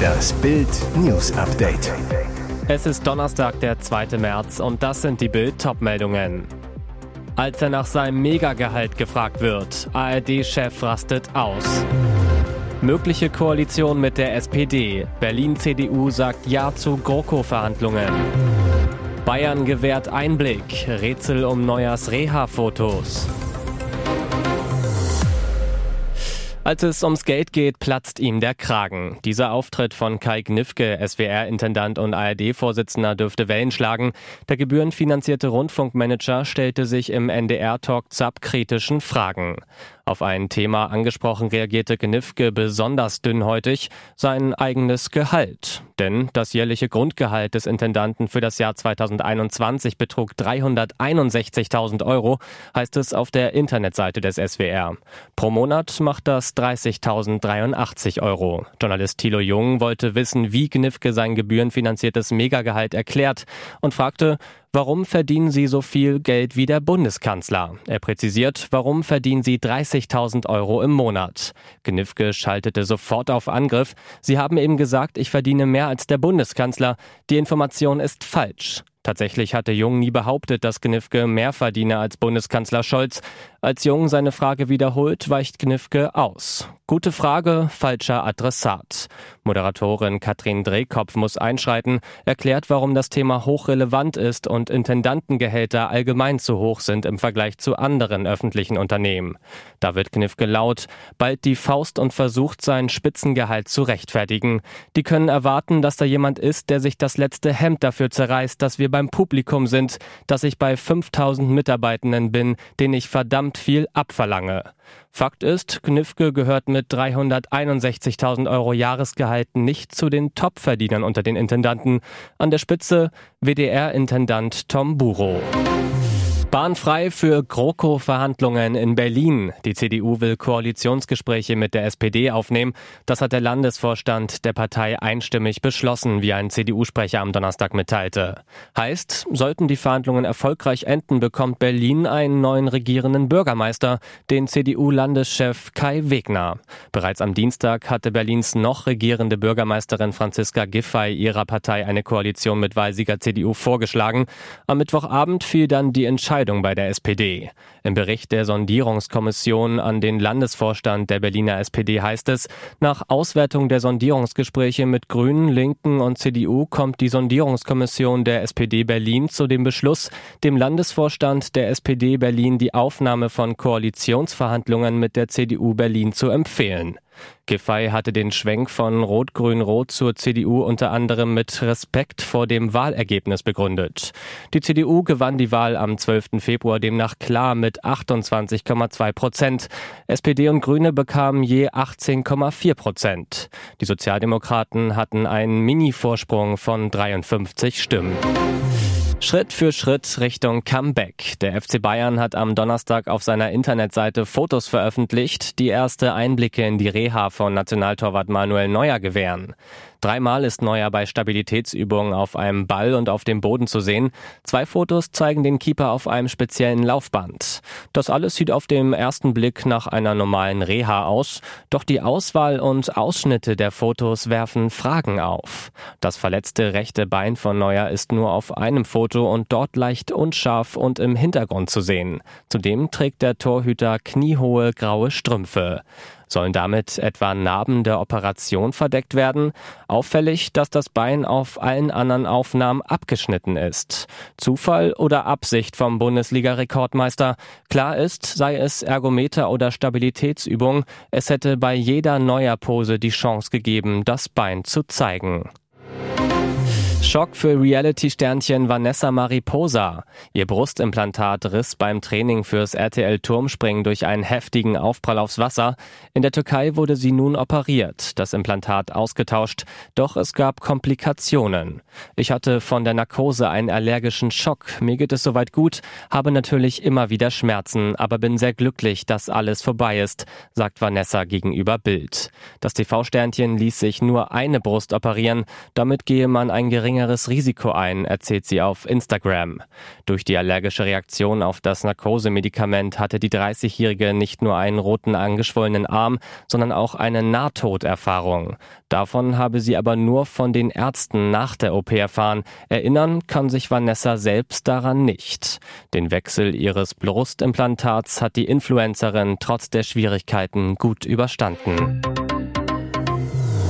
Das Bild News Update. Es ist Donnerstag, der 2. März und das sind die Bild Topmeldungen. Als er nach seinem Megagehalt gefragt wird, ARD-Chef rastet aus. Mögliche Koalition mit der SPD. Berlin CDU sagt Ja zu GroKo-Verhandlungen. Bayern gewährt Einblick. Rätsel um Neujahrs Reha-Fotos. Als es ums Geld geht, platzt ihm der Kragen. Dieser Auftritt von Kai Gnifke, SWR-Intendant und ARD-Vorsitzender, dürfte Wellen schlagen. Der gebührenfinanzierte Rundfunkmanager stellte sich im NDR-Talk ZAP kritischen Fragen. Auf ein Thema angesprochen reagierte Gnifke besonders dünnhäutig, sein eigenes Gehalt. Denn das jährliche Grundgehalt des Intendanten für das Jahr 2021 betrug 361.000 Euro, heißt es auf der Internetseite des SWR. Pro Monat macht das 30.083 Euro. Journalist Thilo Jung wollte wissen, wie Gnifke sein gebührenfinanziertes Megagehalt erklärt und fragte, Warum verdienen Sie so viel Geld wie der Bundeskanzler? Er präzisiert, warum verdienen Sie 30.000 Euro im Monat? Gnifke schaltete sofort auf Angriff. Sie haben eben gesagt, ich verdiene mehr als der Bundeskanzler. Die Information ist falsch. Tatsächlich hatte Jung nie behauptet, dass Gnifke mehr verdiene als Bundeskanzler Scholz. Als Jung seine Frage wiederholt, weicht Gnifke aus. Gute Frage, falscher Adressat. Moderatorin Katrin Drehkopf muss einschreiten, erklärt, warum das Thema hochrelevant ist und Intendantengehälter allgemein zu hoch sind im Vergleich zu anderen öffentlichen Unternehmen. Da wird Knifke laut, bald die Faust und versucht, sein Spitzengehalt zu rechtfertigen. Die können erwarten, dass da jemand ist, der sich das letzte Hemd dafür zerreißt, dass wir beim Publikum sind, dass ich bei 5000 Mitarbeitenden bin, denen ich verdammt viel abverlange. Fakt ist, Knifke gehört mit 361.000 Euro Jahresgehalt nicht zu den Topverdienern unter den Intendanten. An der Spitze WDR-Intendant Tom Buro. Bahnfrei für GroKo-Verhandlungen in Berlin. Die CDU will Koalitionsgespräche mit der SPD aufnehmen. Das hat der Landesvorstand der Partei einstimmig beschlossen, wie ein CDU-Sprecher am Donnerstag mitteilte. Heißt, sollten die Verhandlungen erfolgreich enden, bekommt Berlin einen neuen regierenden Bürgermeister, den CDU-Landeschef Kai Wegner. Bereits am Dienstag hatte Berlins noch regierende Bürgermeisterin Franziska Giffey ihrer Partei eine Koalition mit Wahlsieger CDU vorgeschlagen. Am Mittwochabend fiel dann die Entscheidung Entscheidung bei der SPD. Im Bericht der Sondierungskommission an den Landesvorstand der Berliner SPD heißt es, nach Auswertung der Sondierungsgespräche mit Grünen, Linken und CDU kommt die Sondierungskommission der SPD Berlin zu dem Beschluss, dem Landesvorstand der SPD Berlin die Aufnahme von Koalitionsverhandlungen mit der CDU Berlin zu empfehlen. Giffey hatte den Schwenk von Rot-Grün-Rot zur CDU unter anderem mit Respekt vor dem Wahlergebnis begründet. Die CDU gewann die Wahl am 12. Februar demnach klar mit 28,2 Prozent. SPD und Grüne bekamen je 18,4 Prozent. Die Sozialdemokraten hatten einen Mini-Vorsprung von 53 Stimmen. Schritt für Schritt Richtung Comeback. Der FC Bayern hat am Donnerstag auf seiner Internetseite Fotos veröffentlicht, die erste Einblicke in die Reha von Nationaltorwart Manuel Neuer gewähren. Dreimal ist Neuer bei Stabilitätsübungen auf einem Ball und auf dem Boden zu sehen. Zwei Fotos zeigen den Keeper auf einem speziellen Laufband. Das alles sieht auf dem ersten Blick nach einer normalen Reha aus, doch die Auswahl und Ausschnitte der Fotos werfen Fragen auf. Das verletzte rechte Bein von Neuer ist nur auf einem Foto und dort leicht unscharf und im Hintergrund zu sehen. Zudem trägt der Torhüter kniehohe graue Strümpfe. Sollen damit etwa Narben der Operation verdeckt werden? Auffällig, dass das Bein auf allen anderen Aufnahmen abgeschnitten ist. Zufall oder Absicht vom Bundesliga-Rekordmeister? Klar ist, sei es Ergometer oder Stabilitätsübung, es hätte bei jeder neuer Pose die Chance gegeben, das Bein zu zeigen. Schock für Reality-Sternchen Vanessa Mariposa. Ihr Brustimplantat riss beim Training fürs RTL Turmspringen durch einen heftigen Aufprall aufs Wasser. In der Türkei wurde sie nun operiert, das Implantat ausgetauscht, doch es gab Komplikationen. Ich hatte von der Narkose einen allergischen Schock. Mir geht es soweit gut, habe natürlich immer wieder Schmerzen, aber bin sehr glücklich, dass alles vorbei ist, sagt Vanessa gegenüber Bild. Das TV-Sternchen ließ sich nur eine Brust operieren, damit gehe man ein geringes geringeres Risiko ein, erzählt sie auf Instagram. Durch die allergische Reaktion auf das Narkosemedikament hatte die 30-Jährige nicht nur einen roten angeschwollenen Arm, sondern auch eine Nahtoderfahrung. Davon habe sie aber nur von den Ärzten nach der OP erfahren. Erinnern kann sich Vanessa selbst daran nicht. Den Wechsel ihres Brustimplantats hat die Influencerin trotz der Schwierigkeiten gut überstanden.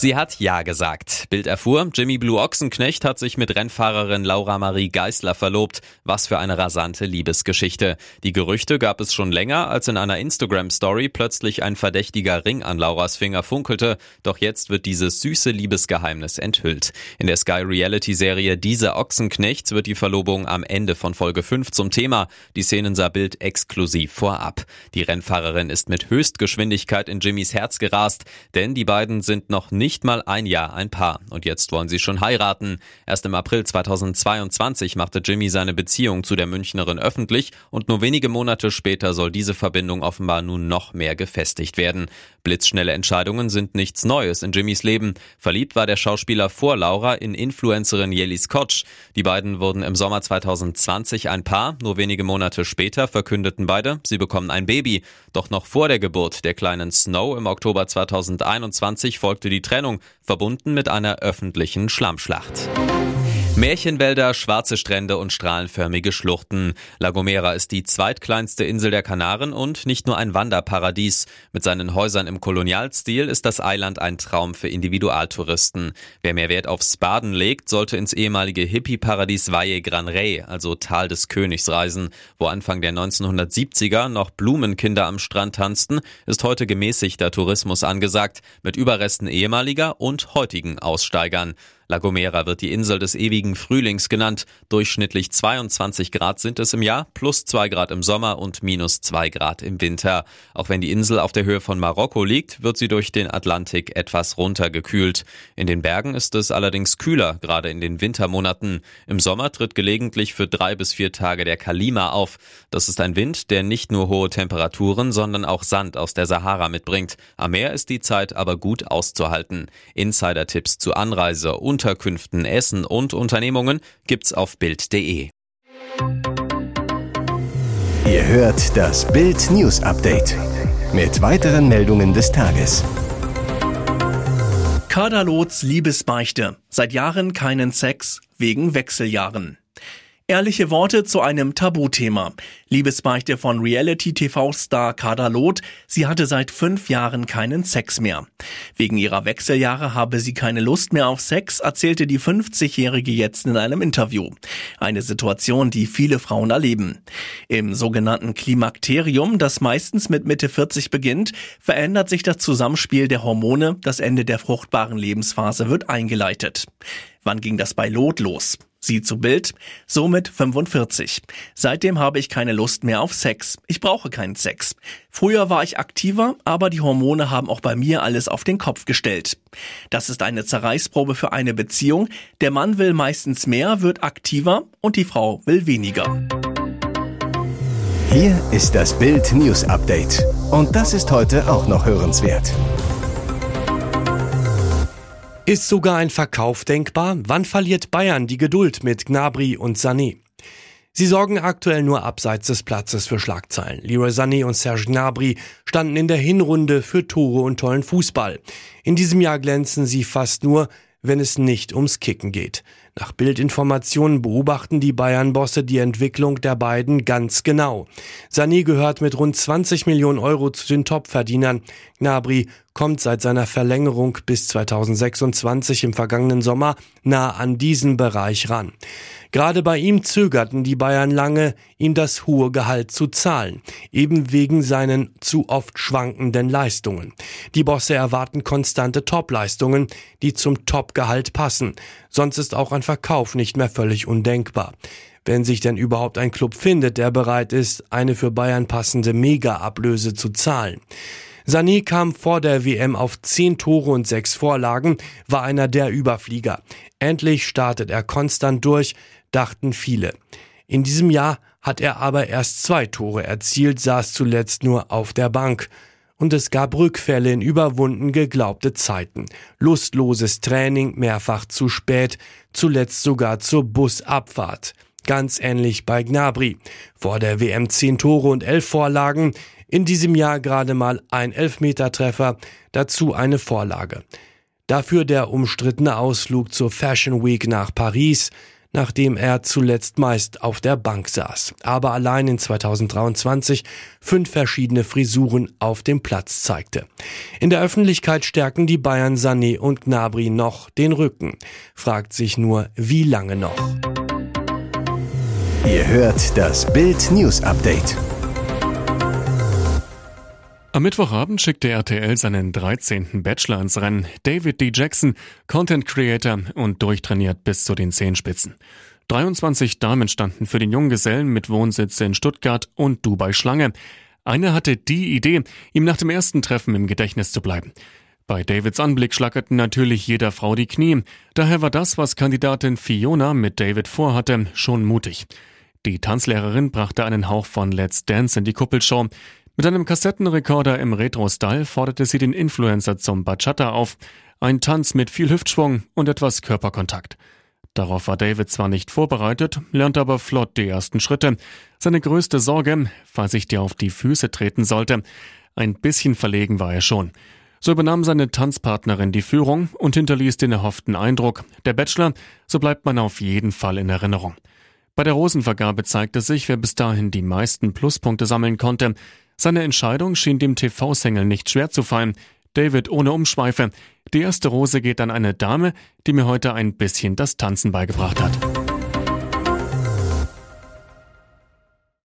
Sie hat Ja gesagt. Bild erfuhr, Jimmy Blue Ochsenknecht hat sich mit Rennfahrerin Laura Marie Geisler verlobt. Was für eine rasante Liebesgeschichte. Die Gerüchte gab es schon länger, als in einer Instagram-Story plötzlich ein verdächtiger Ring an Lauras Finger funkelte. Doch jetzt wird dieses süße Liebesgeheimnis enthüllt. In der Sky Reality-Serie Diese Ochsenknechts wird die Verlobung am Ende von Folge 5 zum Thema. Die Szenen sah Bild exklusiv vorab. Die Rennfahrerin ist mit Höchstgeschwindigkeit in Jimmys Herz gerast, denn die beiden sind noch nicht nicht mal ein Jahr ein Paar. Und jetzt wollen sie schon heiraten. Erst im April 2022 machte Jimmy seine Beziehung zu der Münchnerin öffentlich und nur wenige Monate später soll diese Verbindung offenbar nun noch mehr gefestigt werden. Blitzschnelle Entscheidungen sind nichts Neues in Jimmys Leben. Verliebt war der Schauspieler vor Laura in Influencerin Jelly Kotsch. Die beiden wurden im Sommer 2020 ein Paar. Nur wenige Monate später verkündeten beide, sie bekommen ein Baby. Doch noch vor der Geburt der kleinen Snow im Oktober 2021 folgte die Trennung Trennung, verbunden mit einer öffentlichen Schlammschlacht. Märchenwälder, schwarze Strände und strahlenförmige Schluchten. La Gomera ist die zweitkleinste Insel der Kanaren und nicht nur ein Wanderparadies. Mit seinen Häusern im Kolonialstil ist das Eiland ein Traum für Individualtouristen. Wer mehr Wert aufs Baden legt, sollte ins ehemalige Hippie-Paradies Valle Gran Rey, also Tal des Königs, reisen. Wo Anfang der 1970er noch Blumenkinder am Strand tanzten, ist heute gemäßigter Tourismus angesagt, mit Überresten ehemaliger und heutigen Aussteigern. La Gomera wird die Insel des ewigen Frühlings genannt. Durchschnittlich 22 Grad sind es im Jahr, plus 2 Grad im Sommer und minus 2 Grad im Winter. Auch wenn die Insel auf der Höhe von Marokko liegt, wird sie durch den Atlantik etwas runtergekühlt. In den Bergen ist es allerdings kühler, gerade in den Wintermonaten. Im Sommer tritt gelegentlich für drei bis vier Tage der Kalima auf. Das ist ein Wind, der nicht nur hohe Temperaturen, sondern auch Sand aus der Sahara mitbringt. Am Meer ist die Zeit aber gut auszuhalten. Insider-Tipps zur Anreise und Unterkünften, Essen und Unternehmungen gibt's auf Bild.de. Ihr hört das Bild News Update mit weiteren Meldungen des Tages. Kaderlots Liebesbeichte. Seit Jahren keinen Sex wegen Wechseljahren. Ehrliche Worte zu einem Tabuthema. Liebesbeichte von Reality-TV-Star Kader Loth. Sie hatte seit fünf Jahren keinen Sex mehr. Wegen ihrer Wechseljahre habe sie keine Lust mehr auf Sex, erzählte die 50-Jährige jetzt in einem Interview. Eine Situation, die viele Frauen erleben. Im sogenannten Klimakterium, das meistens mit Mitte 40 beginnt, verändert sich das Zusammenspiel der Hormone. Das Ende der fruchtbaren Lebensphase wird eingeleitet. Wann ging das bei Lot los? Sie zu Bild, somit 45. Seitdem habe ich keine Lust mehr auf Sex. Ich brauche keinen Sex. Früher war ich aktiver, aber die Hormone haben auch bei mir alles auf den Kopf gestellt. Das ist eine Zerreißprobe für eine Beziehung. Der Mann will meistens mehr, wird aktiver und die Frau will weniger. Hier ist das Bild News Update. Und das ist heute auch noch hörenswert. Ist sogar ein Verkauf denkbar? Wann verliert Bayern die Geduld mit Gnabry und Sané? Sie sorgen aktuell nur abseits des Platzes für Schlagzeilen. Leroy Sané und Serge Gnabry standen in der Hinrunde für Tore und tollen Fußball. In diesem Jahr glänzen sie fast nur, wenn es nicht ums Kicken geht. Nach Bildinformationen beobachten die Bayern-Bosse die Entwicklung der beiden ganz genau. Sané gehört mit rund 20 Millionen Euro zu den Topverdienern. Gnabry kommt seit seiner Verlängerung bis 2026 im vergangenen Sommer nah an diesen Bereich ran. Gerade bei ihm zögerten die Bayern lange, ihm das hohe Gehalt zu zahlen, eben wegen seinen zu oft schwankenden Leistungen. Die Bosse erwarten konstante Topleistungen, die zum Topgehalt passen, sonst ist auch ein Verkauf nicht mehr völlig undenkbar. Wenn sich denn überhaupt ein Club findet, der bereit ist, eine für Bayern passende Mega-Ablöse zu zahlen. Sané kam vor der WM auf zehn Tore und sechs Vorlagen, war einer der Überflieger. Endlich startet er konstant durch, dachten viele. In diesem Jahr hat er aber erst zwei Tore erzielt, saß zuletzt nur auf der Bank. und es gab Rückfälle in überwunden geglaubte Zeiten. Lustloses Training, mehrfach zu spät, zuletzt sogar zur Busabfahrt. Ganz ähnlich bei Gnabry. Vor der WM 10 Tore und 11 Vorlagen, in diesem Jahr gerade mal ein Elfmetertreffer, dazu eine Vorlage. Dafür der umstrittene Ausflug zur Fashion Week nach Paris, nachdem er zuletzt meist auf der Bank saß, aber allein in 2023 fünf verschiedene Frisuren auf dem Platz zeigte. In der Öffentlichkeit stärken die Bayern Sané und Gnabry noch den Rücken. Fragt sich nur, wie lange noch? Ihr hört das Bild News Update. Am Mittwochabend schickte RTL seinen 13. Bachelor ins Rennen. David D. Jackson, Content Creator und durchtrainiert bis zu den Zehenspitzen. 23 Damen standen für den jungen Gesellen mit Wohnsitz in Stuttgart und Dubai Schlange. Eine hatte die Idee, ihm nach dem ersten Treffen im Gedächtnis zu bleiben. Bei Davids Anblick schlackerten natürlich jeder Frau die Knie. Daher war das, was Kandidatin Fiona mit David vorhatte, schon mutig. Die Tanzlehrerin brachte einen Hauch von Let's Dance in die Kuppelshow. Mit einem Kassettenrekorder im Retro-Style forderte sie den Influencer zum Bachata auf. Ein Tanz mit viel Hüftschwung und etwas Körperkontakt. Darauf war David zwar nicht vorbereitet, lernte aber flott die ersten Schritte. Seine größte Sorge, falls ich dir auf die Füße treten sollte. Ein bisschen verlegen war er schon. So übernahm seine Tanzpartnerin die Führung und hinterließ den erhofften Eindruck. Der Bachelor, so bleibt man auf jeden Fall in Erinnerung. Bei der Rosenvergabe zeigte sich, wer bis dahin die meisten Pluspunkte sammeln konnte. Seine Entscheidung schien dem TV-Sängel nicht schwer zu fallen. David ohne Umschweife. Die erste Rose geht an eine Dame, die mir heute ein bisschen das Tanzen beigebracht hat.